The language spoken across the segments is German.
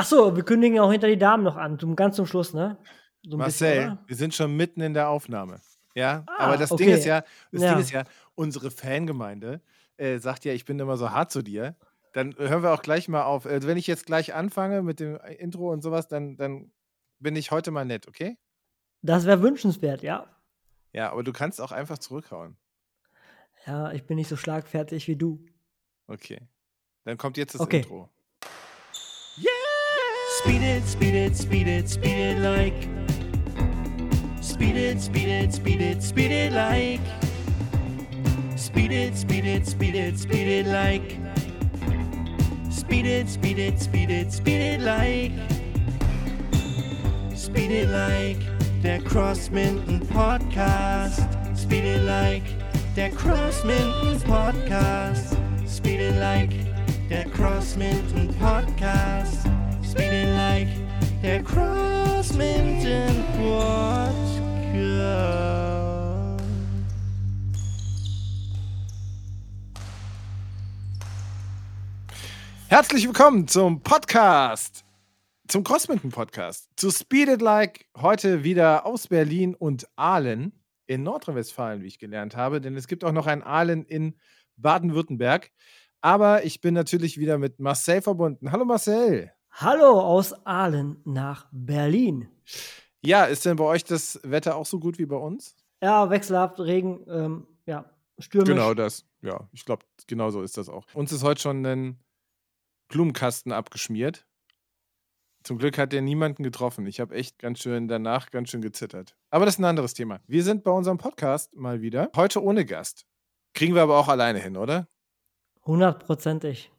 Ach so, wir kündigen auch hinter die Damen noch an, zum, ganz zum Schluss, ne? So Marcel, bisschen, wir sind schon mitten in der Aufnahme. Ja, Ah, aber das Ding ist okay. ja, das Ding Ja. ist ja, unsere Fangemeinde äh, sagt ja, ich bin immer so hart zu dir. Dann hören wir auch gleich mal auf. Äh, wenn ich jetzt gleich anfange mit dem Intro und sowas, dann, dann bin ich heute mal nett, okay? Das wäre wünschenswert, ja. Ja, aber du kannst auch einfach zurückhauen. Ja, ich bin nicht so schlagfertig wie du. Okay. Dann kommt jetzt das Okay. Intro. Speed it, speed it, speed it, speed it like. Speed it, speed it, speed it, speed it like. Speed it, speed it, speed it, speed it like. Speed it, speed it, speed it, speed it like. Speed it like der Crossminton Podcast. Speed it like der Crossminton Podcast. Speed it like der Crossminton Podcast. It like der Crossminton Podcast. Herzlich willkommen zum Podcast, zum Crossminton Podcast, zu Speed It Like, heute wieder aus Berlin und Aalen in Nordrhein-Westfalen, wie ich gelernt habe, denn es gibt auch noch ein Aalen in Baden-Württemberg. Aber ich bin natürlich wieder mit Marcel verbunden. Hallo Marcel. Hallo aus Aalen nach Berlin. Ja, ist denn bei euch das Wetter auch so gut wie bei uns? Ja, wechselhaft, Regen, ähm, ja, stürmisch. Genau das. Ja, ich glaube, genau so ist das auch. Uns ist heute schon ein Blumenkasten abgeschmiert. Zum Glück hat der niemanden getroffen. Ich habe echt ganz schön danach ganz schön gezittert. Aber das ist ein anderes Thema. Wir sind bei unserem Podcast mal wieder. Heute ohne Gast. Kriegen wir aber auch alleine hin, oder? Hundertprozentig.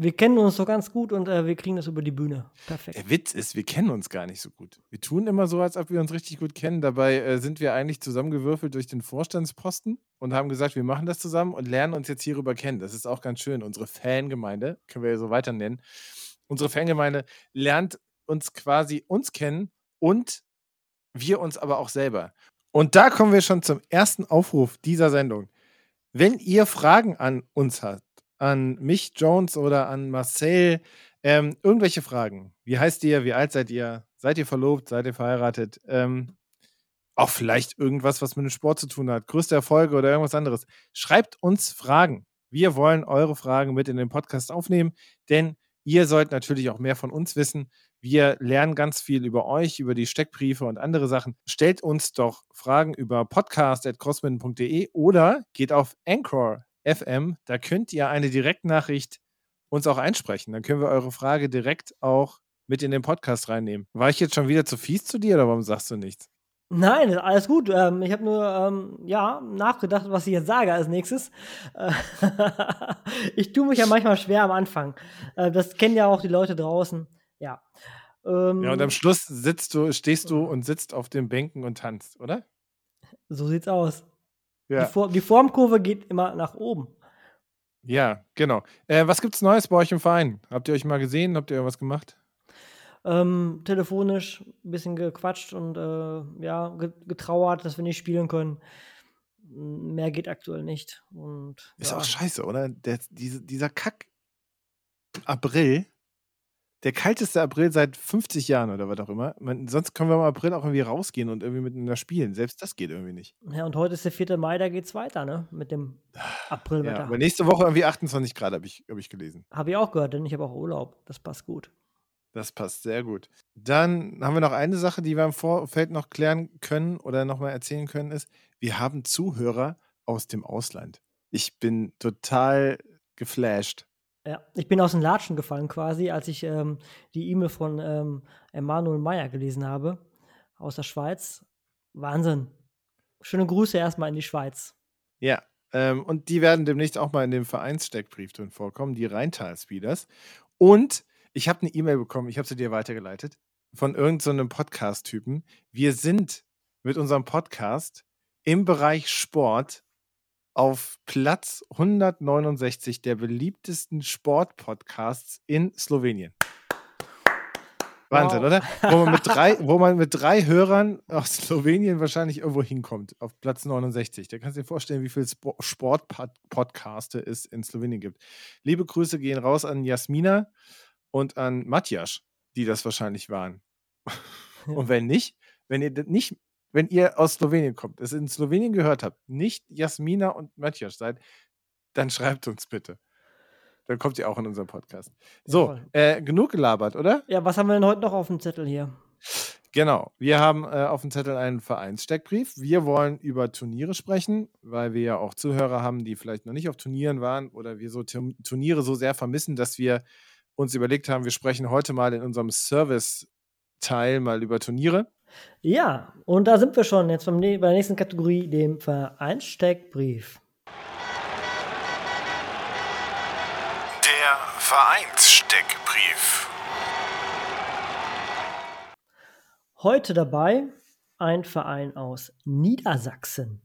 Wir kennen uns so ganz gut und äh, wir kriegen das über die Bühne. Perfekt. Der Witz ist, wir kennen uns gar nicht so gut. Wir tun immer so, als ob wir uns richtig gut kennen. Dabei äh, sind wir eigentlich zusammengewürfelt durch den Vorstandsposten und haben gesagt, wir machen das zusammen und lernen uns jetzt hierüber kennen. Das ist auch ganz schön. Unsere Fangemeinde, können wir ja so weiter nennen, unsere Fangemeinde lernt uns quasi uns kennen und wir uns aber auch selber. Und da kommen wir schon zum ersten Aufruf dieser Sendung. Wenn ihr Fragen an uns habt, an mich, Jones oder an Marcel, ähm, irgendwelche Fragen. Wie heißt ihr? Wie alt seid ihr? Seid ihr verlobt? Seid ihr verheiratet? Ähm, auch vielleicht irgendwas, was mit dem Sport zu tun hat. Größte Erfolge oder irgendwas anderes. Schreibt uns Fragen. Wir wollen eure Fragen mit in den Podcast aufnehmen, denn ihr sollt natürlich auch mehr von uns wissen. Wir lernen ganz viel über euch, über die Steckbriefe und andere Sachen. Stellt uns doch Fragen über podcast.crossman.de oder geht auf Anchor FM. Da könnt ihr eine Direktnachricht uns auch einsprechen. Dann können wir eure Frage direkt auch mit in den Podcast reinnehmen. War ich jetzt schon wieder zu fies zu dir oder warum sagst du nichts? Nein, alles gut. Ähm, ich habe nur ähm, ja, nachgedacht, was ich jetzt sage als nächstes. Äh, ich tue mich ja manchmal schwer am Anfang. Äh, das kennen ja auch die Leute draußen. Ja. Ähm, Ja, und am Schluss sitzt du, stehst du und sitzt auf den Bänken und tanzt, oder? so sieht's aus. Ja, Die, For die Formkurve geht immer nach oben. ja genau. Äh, was gibt's Neues bei euch im Verein? Habt ihr euch mal gesehen? Habt ihr irgendwas gemacht? Ähm, telefonisch ein bisschen gequatscht und äh, ja, ge getrauert, dass wir nicht spielen können. Mehr geht aktuell nicht. Und Ist ja. auch scheiße, oder? Der, diese, dieser Kack April, der kalteste April seit 50 Jahren oder was auch immer. Man, sonst können wir im April auch irgendwie rausgehen und irgendwie miteinander spielen. Selbst das geht irgendwie nicht. Ja, und heute ist der 4. Mai, da geht's weiter, ne? Mit dem Ja, Aprilwetter. aber nächste Woche irgendwie 28 Grad, habe ich, hab ich gelesen. Habe ich auch gehört, denn ich habe auch Urlaub. Das passt gut. Das passt sehr gut. Dann haben wir noch eine Sache, die wir im Vorfeld noch klären können oder nochmal erzählen können, ist, wir haben Zuhörer aus dem Ausland. Ich bin total geflasht. Ja, ich bin aus den Latschen gefallen quasi, als ich ähm, die E-Mail von ähm, Emanuel Meyer gelesen habe aus der Schweiz. Wahnsinn. Schöne Grüße erstmal in die Schweiz. Ja, ähm, und die werden demnächst auch mal in dem Vereinssteckbrief drin vorkommen, die Rheintal-Speeders. Und ich habe eine E-Mail bekommen, ich habe sie dir weitergeleitet, von irgendeinem so Podcast-Typen. Wir sind mit unserem Podcast im Bereich Sport auf Platz 169 der beliebtesten Sportpodcasts in Slowenien. Wahnsinn, Wow. oder? Wo man, mit drei, wo man mit drei Hörern aus Slowenien wahrscheinlich irgendwo hinkommt, auf Platz 69. Da kannst du dir vorstellen, wie viele Spo Sport-Podcaste es in Slowenien gibt. Liebe Grüße gehen raus an Jasmina und an Matjasch. die das wahrscheinlich waren. Und wenn nicht, wenn ihr nicht, wenn ihr aus Slowenien kommt, es in Slowenien gehört habt, nicht Jasmina und Matthias seid, dann schreibt uns bitte. Dann kommt ihr auch in unseren Podcast. So, äh, genug gelabert, oder? Ja, was haben wir denn heute noch auf dem Zettel hier? Genau. Wir haben äh, auf dem Zettel einen Vereinssteckbrief. Wir wollen über Turniere sprechen, weil wir ja auch Zuhörer haben, die vielleicht noch nicht auf Turnieren waren oder wir so Tur- Turniere so sehr vermissen, dass wir uns überlegt haben, wir sprechen heute mal in unserem Service-Teil mal über Turniere. Ja, und da sind wir schon jetzt beim, bei der nächsten Kategorie, dem Vereinssteckbrief. Der Vereinssteckbrief. Heute dabei ein Verein aus Niedersachsen.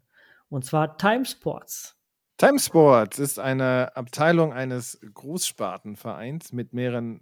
Und zwar Time Sports. Timesport ist eine Abteilung eines Großspartenvereins mit mehreren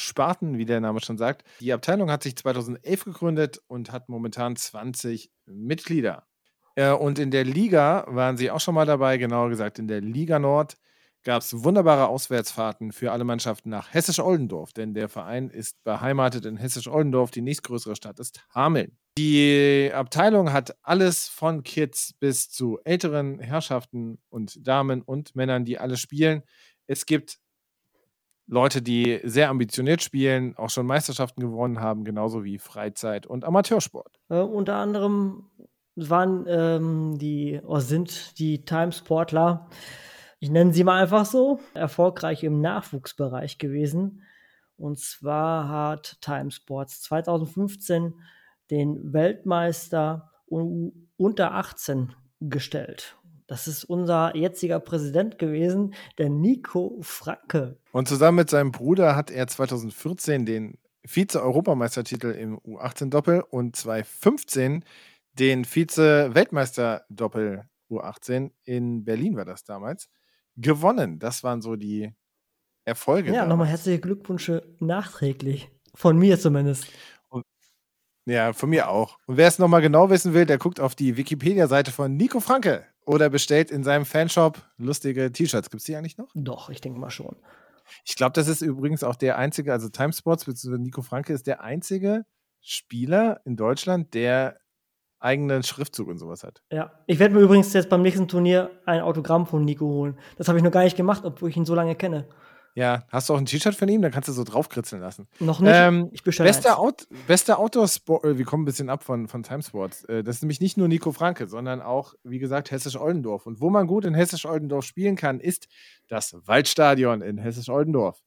Sparten, wie der Name schon sagt. Die Abteilung hat sich 2011 gegründet und hat momentan 20 Mitglieder. Äh, Und in der Liga waren sie auch schon mal dabei, genauer gesagt in der Liga Nord gab es wunderbare Auswärtsfahrten für alle Mannschaften nach Hessisch-Oldendorf, denn der Verein ist beheimatet in Hessisch-Oldendorf, die nächstgrößere Stadt ist Hameln. Die Abteilung hat alles von Kids bis zu älteren Herrschaften und Damen und Männern, die alle spielen. Es gibt Leute, die sehr ambitioniert spielen, auch schon Meisterschaften gewonnen haben, genauso wie Freizeit- und Amateursport. Äh, unter anderem waren ähm, die, oder sind die Time-Sportler, ich nenne sie mal einfach so, erfolgreich im Nachwuchsbereich gewesen. Und zwar hat Time Sports 2015 den Weltmeister unter 18 gestellt. Das ist unser jetziger Präsident gewesen, der Nico Franke. Und zusammen mit seinem Bruder hat er 2014 den Vize-Europameistertitel im U18-Doppel und 2015 den Vize-Weltmeister-Doppel U18 in Berlin war das damals gewonnen. Das waren so die Erfolge. Ja, nochmal herzliche Glückwünsche nachträglich. Von mir zumindest. Ja, von mir auch. Und wer es nochmal genau wissen will, der guckt auf die Wikipedia-Seite von Nico Franke oder bestellt in seinem Fanshop lustige T-Shirts. Gibt es die eigentlich noch? Doch, ich denke mal schon. Ich glaube, das ist übrigens auch der einzige, also Timesports bzw. Nico Franke ist der einzige Spieler in Deutschland, der eigenen Schriftzug und sowas hat. Ja, ich werde mir übrigens jetzt beim nächsten Turnier ein Autogramm von Nico holen. Das habe ich noch gar nicht gemacht, obwohl ich ihn so lange kenne. Ja, hast du auch ein T-Shirt von ihm? Dann kannst du so draufkritzeln lassen. Noch nicht. Ähm, ich bestelle Bester. Out bester Outdoor-Sport, äh, wir kommen ein bisschen ab von, von Timesports. Äh, das ist nämlich nicht nur Nico Franke, sondern auch, wie gesagt, Hessisch-Oldendorf. Und wo man gut in Hessisch-Oldendorf spielen kann, ist das Waldstadion in Hessisch-Oldendorf.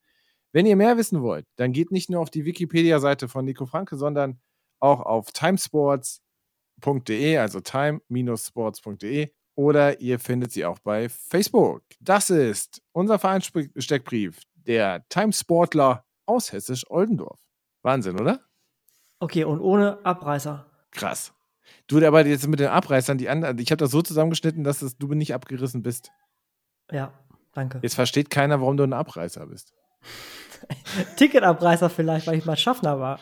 Wenn ihr mehr wissen wollt, dann geht nicht nur auf die Wikipedia-Seite von Nico Franke, sondern auch auf timesports.de, also time-sports.de oder ihr findet sie auch bei Facebook. Das ist unser Vereinssteckbrief, der Timesportler aus Hessisch-Oldendorf. Wahnsinn, oder? Okay, und ohne Abreißer. Krass. Du, aber jetzt mit den Abreißern, die anderen, ich habe das so zusammengeschnitten, dass es, du nicht abgerissen bist. Ja, danke. Jetzt versteht keiner, warum du ein Abreißer bist. Ticketabreißer vielleicht, weil ich mal Schaffner war.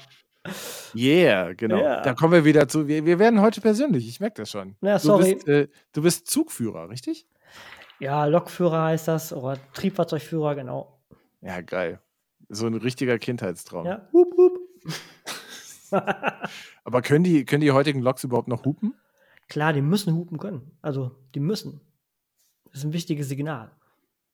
Yeah, genau. Ja. Da kommen wir wieder zu. Wir, wir werden heute persönlich, ich merke das schon. Ja, Du sorry. bist, äh, du bist Zugführer, richtig? Ja, Lokführer heißt das oder Triebfahrzeugführer, genau. Ja, geil. So ein richtiger Kindheitstraum. Ja, hup, hup. Aber können die, können die heutigen Loks überhaupt noch hupen? Klar, die müssen hupen können. Also, die müssen. Das ist ein wichtiges Signal.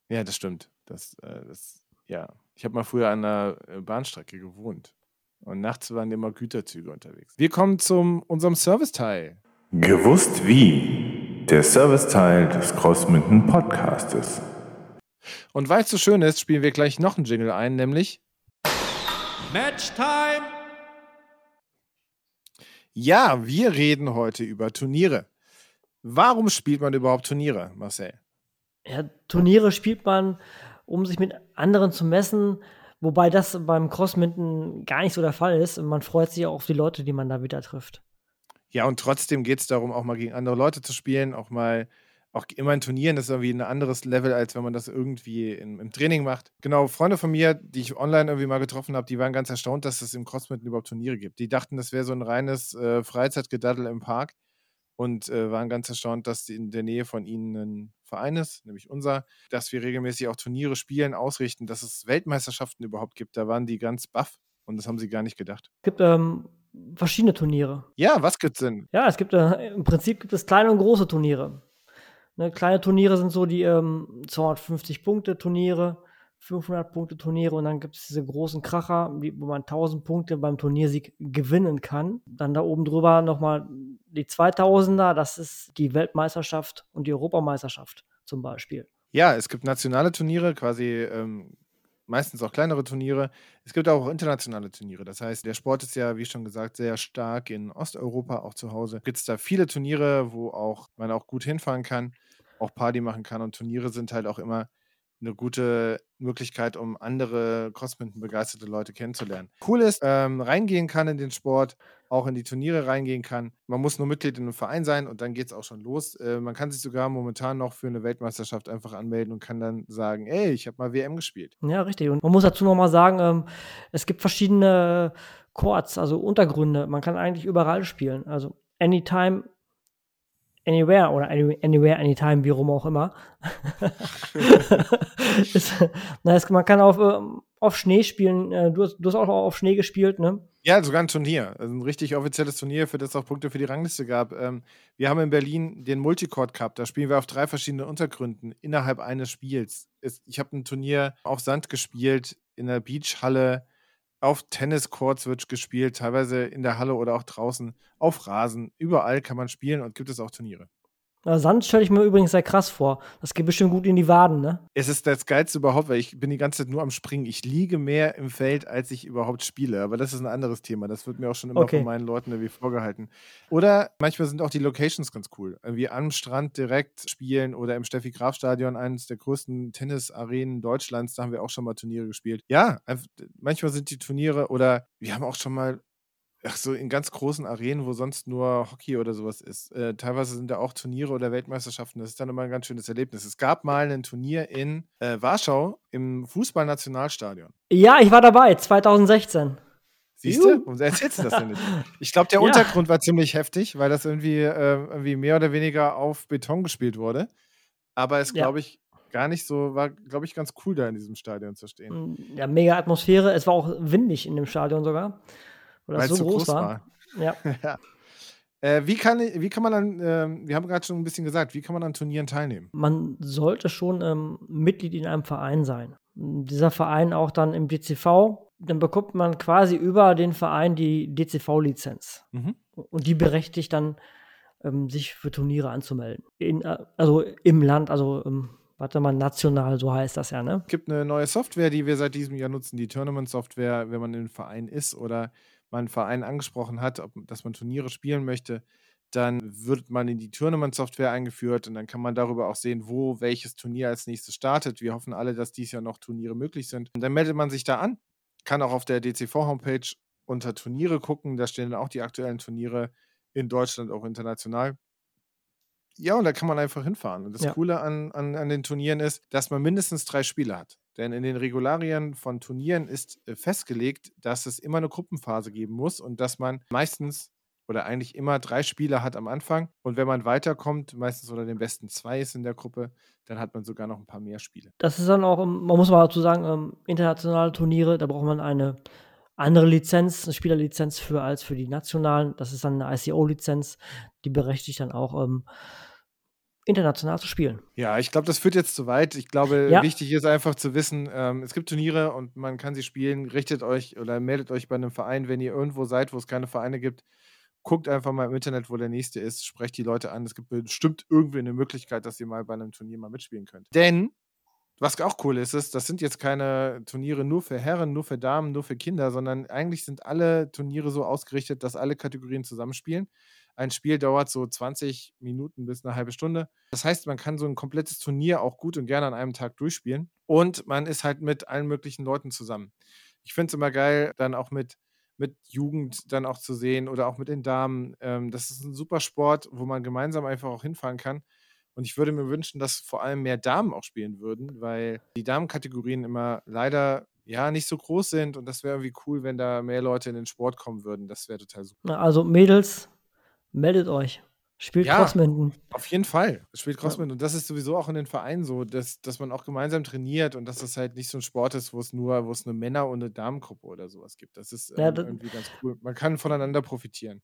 Ja, das stimmt. Das, äh, das, ja. Ich habe mal früher an einer äh, Bahnstrecke gewohnt. Und nachts waren immer Güterzüge unterwegs. Wir kommen zu unserem Serviceteil. Gewusst wie? Der Serviceteil des Crossmünden Podcastes. Und weil es so schön ist, spielen wir gleich noch einen Jingle ein, nämlich Match time! Ja, wir reden heute über Turniere. Warum spielt man überhaupt Turniere, Marcel? Ja, Turniere spielt man, um sich mit anderen zu messen, wobei das beim Crossminton gar nicht so der Fall ist. Man freut sich auch auf die Leute, die man da wieder trifft. Ja, und trotzdem geht es darum, auch mal gegen andere Leute zu spielen, auch mal, auch immer in Turnieren, das ist irgendwie ein anderes Level, als wenn man das irgendwie in, im Training macht. Genau, Freunde von mir, die ich online irgendwie mal getroffen habe, die waren ganz erstaunt, dass es im Crossmitten überhaupt Turniere gibt. Die dachten, das wäre so ein reines äh, Freizeitgedaddel im Park und äh, waren ganz erstaunt, dass in der Nähe von ihnen ein Verein ist, nämlich unser, dass wir regelmäßig auch Turniere spielen, ausrichten, dass es Weltmeisterschaften überhaupt gibt. Da waren die ganz baff. und das haben sie gar nicht gedacht. Es gibt ähm, verschiedene Turniere. Ja, was gibt's denn? Ja, es gibt äh, im Prinzip gibt es kleine und große Turniere. Ne, kleine Turniere sind so die ähm, 250 Punkte Turniere, 500 Punkte Turniere und dann gibt es diese großen Kracher, wo man 1000 Punkte beim Turniersieg gewinnen kann. Dann da oben drüber nochmal die 2000er, das ist die Weltmeisterschaft und die Europameisterschaft zum Beispiel. Ja, es gibt nationale Turniere, quasi ähm, meistens auch kleinere Turniere. Es gibt auch internationale Turniere. Das heißt, der Sport ist ja, wie schon gesagt, sehr stark in Osteuropa auch zu Hause. Gibt es da viele Turniere, wo auch man auch gut hinfahren kann, auch Party machen kann. Und Turniere sind halt auch immer eine gute Möglichkeit, um andere Crossminton begeisterte Leute kennenzulernen. Cool ist, ähm, reingehen kann in den Sport, auch in die Turniere reingehen kann. Man muss nur Mitglied in einem Verein sein und dann geht es auch schon los. Äh, man kann sich sogar momentan noch für eine Weltmeisterschaft einfach anmelden und kann dann sagen, ey, ich habe mal WM gespielt. Ja, richtig. Und man muss dazu nochmal sagen, ähm, es gibt verschiedene Chords, also Untergründe. Man kann eigentlich überall spielen. Also Anytime, Anywhere oder any, Anywhere, Anytime, wie rum auch immer. ist, na, es, man kann auf, ähm, auf Schnee spielen. Äh, Du hast, du hast auch auf Schnee gespielt, ne? Ja, sogar ein Turnier. Also ein richtig offizielles Turnier, für das es auch Punkte für die Rangliste gab. Ähm, wir haben in Berlin den Multicord Cup. Da spielen wir auf drei verschiedenen Untergründen innerhalb eines Spiels. Ich habe ein Turnier auf Sand gespielt, in der Beachhalle, auf Tenniscourts wird gespielt, teilweise in der Halle oder auch draußen, auf Rasen. Überall kann man spielen und gibt es auch Turniere. Na, Sand stelle ich mir übrigens sehr krass vor. Das geht bestimmt gut in die Waden, ne? Es ist das Geilste überhaupt, weil ich bin die ganze Zeit nur am Springen. Ich liege mehr im Feld, als ich überhaupt spiele. Aber das ist ein anderes Thema. Das wird mir auch schon immer Okay. von meinen Leuten irgendwie vorgehalten. Oder manchmal sind auch die Locations ganz cool. Irgendwie am Strand direkt spielen oder im Steffi-Graf-Stadion, eines der größten Tennisarenen Deutschlands. Da haben wir auch schon mal Turniere gespielt. Ja, manchmal sind die Turniere oder wir haben auch schon mal Ach so, in ganz großen Arenen, wo sonst nur Hockey oder sowas ist. Äh, teilweise sind da auch Turniere oder Weltmeisterschaften. Das ist dann immer ein ganz schönes Erlebnis. Es gab mal ein Turnier in äh, Warschau im Fußballnationalstadion. Ja, ich war dabei, 2016. Siehst du? Warum erzählst du das denn nicht? Ich glaube, der Ja. Untergrund war ziemlich heftig, weil das irgendwie, äh, irgendwie mehr oder weniger auf Beton gespielt wurde. Aber es, Ja. glaube ich, gar nicht so, war, glaube ich, ganz cool, da in diesem Stadion zu stehen. Mm, Ja, mega Atmosphäre. Es war auch windig in dem Stadion sogar. Weil Weil das es so groß, groß war. Ja. ja. Äh, wie, kann, wie kann man an, ähm, wir haben gerade schon ein bisschen gesagt, wie kann man an Turnieren teilnehmen? Man sollte schon ähm, Mitglied in einem Verein sein. Dieser Verein auch dann im DCV, dann bekommt man quasi über den Verein die DCV-Lizenz. Mhm. Und die berechtigt dann, ähm, sich für Turniere anzumelden. In, äh, also im Land, also ähm, warte mal, national, so heißt das ja, ne? Es gibt eine neue Software, die wir seit diesem Jahr nutzen, die Tournament-Software, wenn man in einem Verein ist oder man einen Verein angesprochen hat, ob, dass man Turniere spielen möchte, dann wird man in die Tournament-Software eingeführt und dann kann man darüber auch sehen, wo welches Turnier als nächstes startet. Wir hoffen alle, dass dies Jahr noch Turniere möglich sind. Und dann meldet man sich da an, kann auch auf der DCV-Homepage unter Turniere gucken, da stehen dann auch die aktuellen Turniere in Deutschland, auch international. Ja, und da kann man einfach hinfahren. Und das Ja. Coole an, an, an den Turnieren ist, dass man mindestens drei Spiele hat. Denn in den Regularien von Turnieren ist äh, festgelegt, dass es immer eine Gruppenphase geben muss und dass man meistens oder eigentlich immer drei Spiele hat am Anfang. Und wenn man weiterkommt, meistens oder den besten zwei ist in der Gruppe, dann hat man sogar noch ein paar mehr Spiele. Das ist dann auch, man muss mal dazu sagen, ähm, internationale Turniere, da braucht man eine andere Lizenz, eine Spielerlizenz für als für die nationalen. Das ist dann eine ICO-Lizenz, die berechtigt dann auch ähm, international zu spielen. Ja, ich glaube, das führt jetzt zu weit. Ich glaube, Ja. wichtig ist einfach zu wissen, ähm, es gibt Turniere und man kann sie spielen. Richtet euch oder meldet euch bei einem Verein, wenn ihr irgendwo seid, wo es keine Vereine gibt. Guckt einfach mal im Internet, wo der nächste ist. Sprecht die Leute an. Es gibt bestimmt irgendwie eine Möglichkeit, dass ihr mal bei einem Turnier mal mitspielen könnt. Denn, was auch cool ist, ist, das sind jetzt keine Turniere nur für Herren, nur für Damen, nur für Kinder, sondern eigentlich sind alle Turniere so ausgerichtet, dass alle Kategorien zusammenspielen. Ein Spiel dauert so 20 Minuten bis eine halbe Stunde. Das heißt, man kann so ein komplettes Turnier auch gut und gerne an einem Tag durchspielen. Und man ist halt mit allen möglichen Leuten zusammen. Ich finde es immer geil, dann auch mit, mit Jugend dann auch zu sehen oder auch mit den Damen. Ähm, das ist ein super Sport, wo man gemeinsam einfach auch hinfahren kann. Und ich würde mir wünschen, dass vor allem mehr Damen auch spielen würden, weil die Damenkategorien immer leider ja nicht so groß sind. Und das wäre irgendwie cool, wenn da mehr Leute in den Sport kommen würden. Das wäre total super. Also Mädels, meldet euch. Spielt Ja. Crossminden. Auf jeden Fall. Spielt Crossman und das ist sowieso auch in den Vereinen so, dass, dass man auch gemeinsam trainiert und dass das halt nicht so ein Sport ist, wo es nur, wo es eine Männer- und eine Damengruppe oder sowas gibt. Das ist Ja, ähm, das- irgendwie ganz cool. Man kann voneinander profitieren.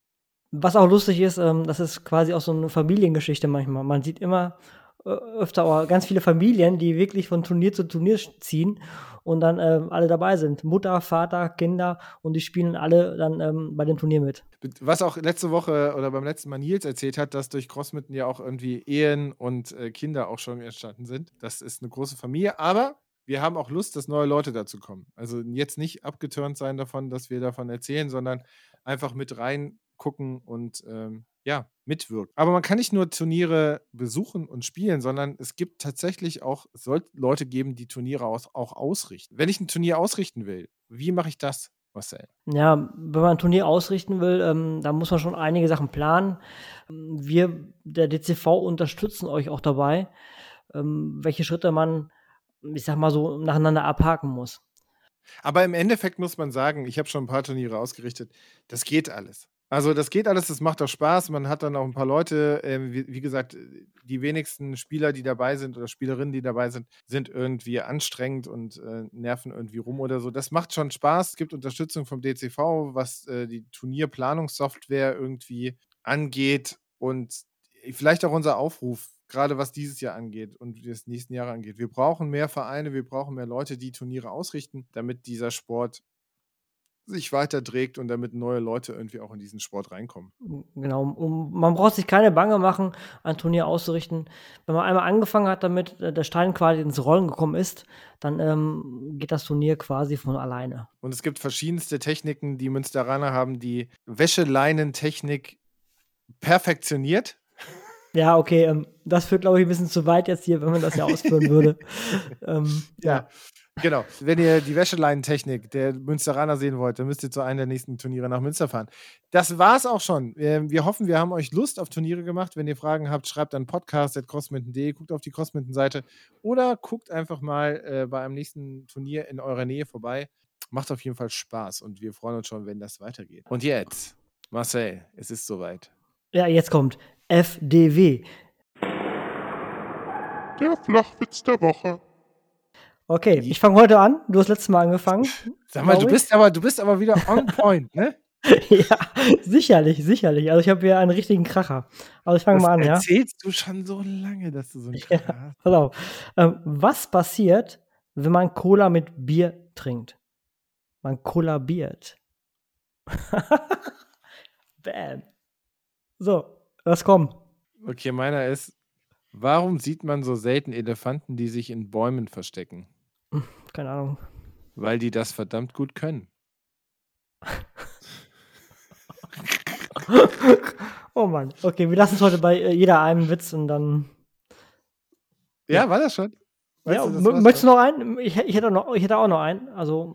Was auch lustig ist, ähm, das ist quasi auch so eine Familiengeschichte manchmal. Man sieht immer äh, öfter ganz viele Familien, die wirklich von Turnier zu Turnier ziehen und dann ähm, alle dabei sind. Mutter, Vater, Kinder und die spielen alle dann ähm, bei dem Turnier mit. Was auch letzte Woche oder beim letzten Mal Nils erzählt hat, dass durch Crossmitten ja auch irgendwie Ehen und äh, Kinder auch schon entstanden sind. Das ist eine große Familie, aber wir haben auch Lust, dass neue Leute dazu kommen. Also jetzt nicht abgeturnt sein davon, dass wir davon erzählen, sondern einfach mit reingucken und ähm, ja, mitwirken. Aber man kann nicht nur Turniere besuchen und spielen, sondern es gibt tatsächlich auch, es soll Leute geben, die Turniere aus, auch ausrichten. Wenn ich ein Turnier ausrichten will, wie mache ich das, Marcel? Ja, wenn man ein Turnier ausrichten will, ähm, da muss man schon einige Sachen planen. Wir, der DCV, unterstützen euch auch dabei, ähm, welche Schritte man, ich sag mal so, nacheinander abhaken muss. Aber im Endeffekt muss man sagen, ich habe schon ein paar Turniere ausgerichtet, das geht alles. Also das geht alles, das macht auch Spaß. Man hat dann auch ein paar Leute, ähm, wie, wie gesagt, die wenigsten Spieler, die dabei sind oder Spielerinnen, die dabei sind, sind irgendwie anstrengend und äh, nerven irgendwie rum oder so. Das macht schon Spaß. Es gibt Unterstützung vom DCV, was äh, die Turnierplanungssoftware irgendwie angeht und vielleicht auch unser Aufruf, gerade was dieses Jahr angeht und das nächsten Jahre angeht. Wir brauchen mehr Vereine, wir brauchen mehr Leute, die Turniere ausrichten, damit dieser Sport sich weiter trägt und damit neue Leute irgendwie auch in diesen Sport reinkommen. Genau, um, man braucht sich keine Bange machen, ein Turnier auszurichten. Wenn man einmal angefangen hat, damit äh, der Stein quasi ins Rollen gekommen ist, dann ähm, geht das Turnier quasi von alleine. Und es gibt verschiedenste Techniken, die Münsteraner haben, die Wäscheleinentechnik perfektioniert. Ja, okay, ähm, das führt, glaube ich, ein bisschen zu weit jetzt hier, wenn man das ja ausführen würde. ähm, Ja, genau. Wenn ihr die Wäscheleinentechnik der Münsteraner sehen wollt, dann müsst ihr zu einem der nächsten Turniere nach Münster fahren. Das war's auch schon. Ähm, Wir hoffen, wir haben euch Lust auf Turniere gemacht. Wenn ihr Fragen habt, schreibt an podcast.crossminton.de, guckt auf die Crossminton-Seite oder guckt einfach mal äh, bei einem nächsten Turnier in eurer Nähe vorbei. Macht auf jeden Fall Spaß und wir freuen uns schon, wenn das weitergeht. Und jetzt, Marcel, es ist soweit. Ja, jetzt kommt FDW. Der Flachwitz der Woche. Okay, ich fange heute an. Du hast letztes Mal angefangen. Sag mal, du bist aber, du bist aber wieder on point, ne? ja, sicherlich, sicherlich. Also ich habe hier einen richtigen Kracher. Also ich fange mal an, ja. erzählst du schon so lange, dass du so einen Ja. Kracher hast. Pass auf. Ähm, was passiert, wenn man Cola mit Bier trinkt? Man kollabiert. Bam. So, was kommt? Okay, meiner ist, warum sieht man so selten Elefanten, die sich in Bäumen verstecken? Keine Ahnung. Weil die das verdammt gut können. oh Mann. Okay, wir lassen es heute bei äh, jeder einem Witz und dann. Ja, war das schon? Weißt ja, du, möchtest du noch einen? Ich, ich, hätte noch, ich hätte auch noch einen. Also,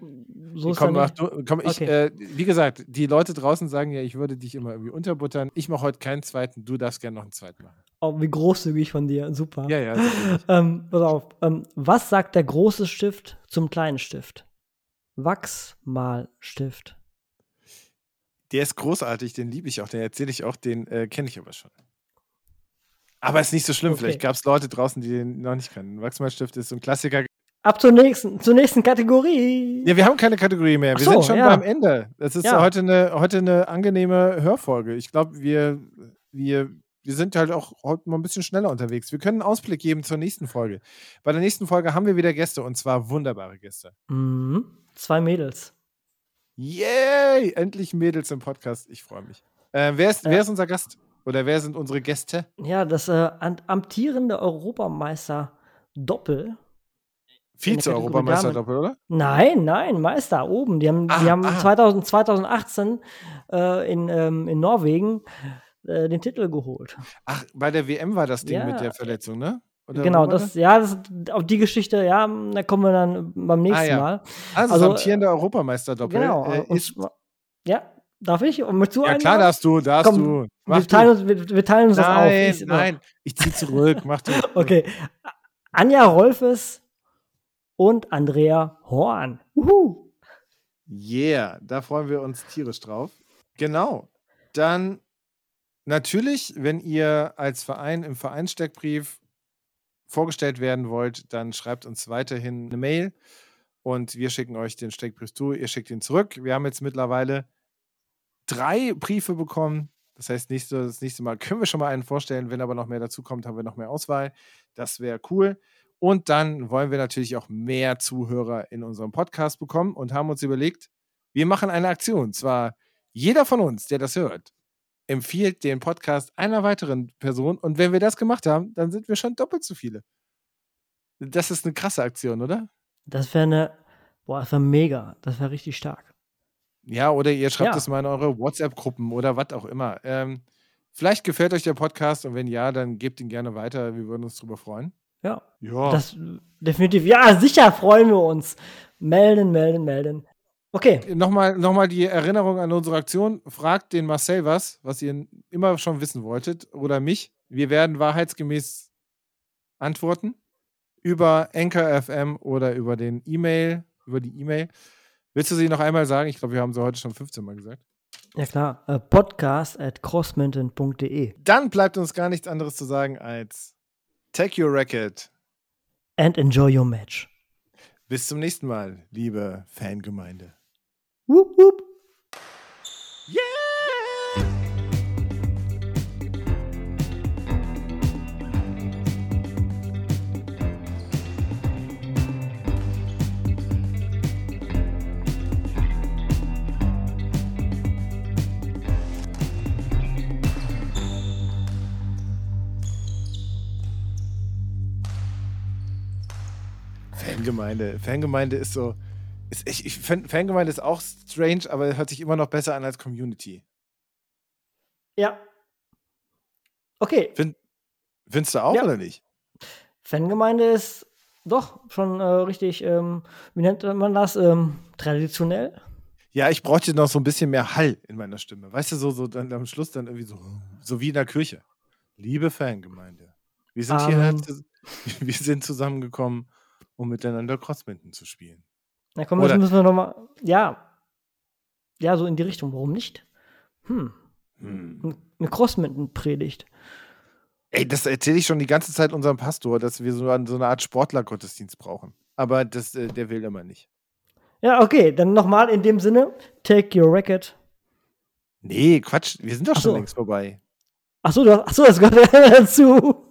so ist Komm, mach du, komm ich, Okay. äh, wie gesagt, die Leute draußen sagen ja, ich würde dich immer irgendwie unterbuttern. Ich mache heute keinen zweiten, du darfst gerne noch einen zweiten machen. Oh, wie großzügig von dir. Super. Ja, ja. Ähm, pass auf. Ähm, was sagt der große Stift zum kleinen Stift? Wachsmalstift. Der ist großartig, den liebe ich auch, den erzähle ich auch, den äh, kenne ich aber schon. Aber ist nicht so schlimm, Okay. vielleicht gab es Leute draußen, die den noch nicht kennen. Wachsmalstift ist so ein Klassiker. Ab zur nächsten, zur nächsten Kategorie. Ja, wir haben keine Kategorie mehr. Wir so, sind schon ja. beim Ende. Das ist Ja. heute, eine, heute eine angenehme Hörfolge. Ich glaube, wir, wir, wir sind halt auch heute mal ein bisschen schneller unterwegs. Wir können einen Ausblick geben zur nächsten Folge. Bei der nächsten Folge haben wir wieder Gäste und zwar wunderbare Gäste. Mhm. Zwei Mädels. Yay! Endlich Mädels im Podcast. Ich freue mich. Äh, wer, ist, Ja. wer ist unser Gast? Oder wer sind unsere Gäste? Ja, das äh, amtierende Europameister Doppel. Vize-Europameister-Doppel, oder? Nein, nein, Meister oben. Die haben, die Ah, haben ah. 2000, 2018 äh, in, ähm, in Norwegen äh, den Titel geholt. Ach, bei der WM war das Ding Ja. mit der Verletzung, ne? Oder genau, war das, ja, das, auf die Geschichte, ja, da kommen wir dann beim nächsten Ah, ja. Mal. Also, also, das amtierende Europameister-Doppel. Genau. Äh, und, ist, ja, darf ich? Und möchtest du ja, klar darfst du, darfst Komm, du. Wir Mach teilen, du. uns, wir, wir teilen uns das auf. Nein, Ich- nein, ich zieh zurück, mach du. Okay. Anja Rolfes und Andrea Horn. Uhu. Yeah, da freuen wir uns tierisch drauf. Genau. Dann natürlich, wenn ihr als Verein im Vereinssteckbrief vorgestellt werden wollt, dann schreibt uns weiterhin eine Mail und wir schicken euch den Steckbrief zu. Ihr schickt ihn zurück. Wir haben jetzt mittlerweile drei Briefe bekommen. Das heißt, nächste, das nächste Mal können wir schon mal einen vorstellen. Wenn aber noch mehr dazu kommt, haben wir noch mehr Auswahl. Das wäre cool. Und dann wollen wir natürlich auch mehr Zuhörer in unserem Podcast bekommen und haben uns überlegt, wir machen eine Aktion. Und zwar jeder von uns, der das hört, empfiehlt den Podcast einer weiteren Person. Und wenn wir das gemacht haben, dann sind wir schon doppelt so viele. Das ist eine krasse Aktion, oder? Das wäre eine, boah, das wäre mega. Das wäre richtig stark. Ja, oder ihr schreibt Ja. es mal in eure WhatsApp-Gruppen oder was auch immer. Ähm, vielleicht gefällt euch der Podcast und wenn ja, dann gebt ihn gerne weiter. Wir würden uns darüber freuen. Ja. Ja. Das definitiv. Ja, sicher freuen wir uns. Melden, melden, melden. Okay. Nochmal, nochmal die Erinnerung an unsere Aktion. Fragt den Marcel was, was ihr immer schon wissen wolltet, oder mich. Wir werden wahrheitsgemäß antworten über Anchor FM oder über den E-Mail, über die E-Mail. Willst du sie noch einmal sagen? Ich glaube, wir haben sie heute schon 15 Mal gesagt. Ja klar. Äh, podcast at crossmountain.de. Dann bleibt uns gar nichts anderes zu sagen als Take your racket. And enjoy your match. Bis zum nächsten Mal, liebe Fangemeinde. Fangemeinde. Fangemeinde ist so. Ist, ich, ich, Fan- Fangemeinde ist auch strange, aber hört sich immer noch besser an als Community. Ja. Okay. Findest du auch Ja. oder nicht? Fangemeinde ist doch schon äh, richtig, ähm, wie nennt man das? Ähm, traditionell. Ja, ich bräuchte noch so ein bisschen mehr Hall in meiner Stimme. Weißt du, so, so dann am Schluss dann irgendwie so, so wie in der Kirche. Liebe Fangemeinde, wir sind hier, Amen. wir sind zusammengekommen, um miteinander Crossminton zu spielen. Na komm, Oder- das müssen wir nochmal. Ja. Ja, so in die Richtung. Warum nicht? Hm. Hm. Eine Crossmitten-Predigt. Ey, das erzähle ich schon die ganze Zeit unserem Pastor, dass wir so, so eine Art Sportlergottesdienst brauchen. Aber das, äh, der will immer nicht. Ja, okay, dann nochmal in dem Sinne, take your racket. Nee, Quatsch, wir sind doch Ach schon so. längst vorbei. Achso, du achso, das gehört dazu.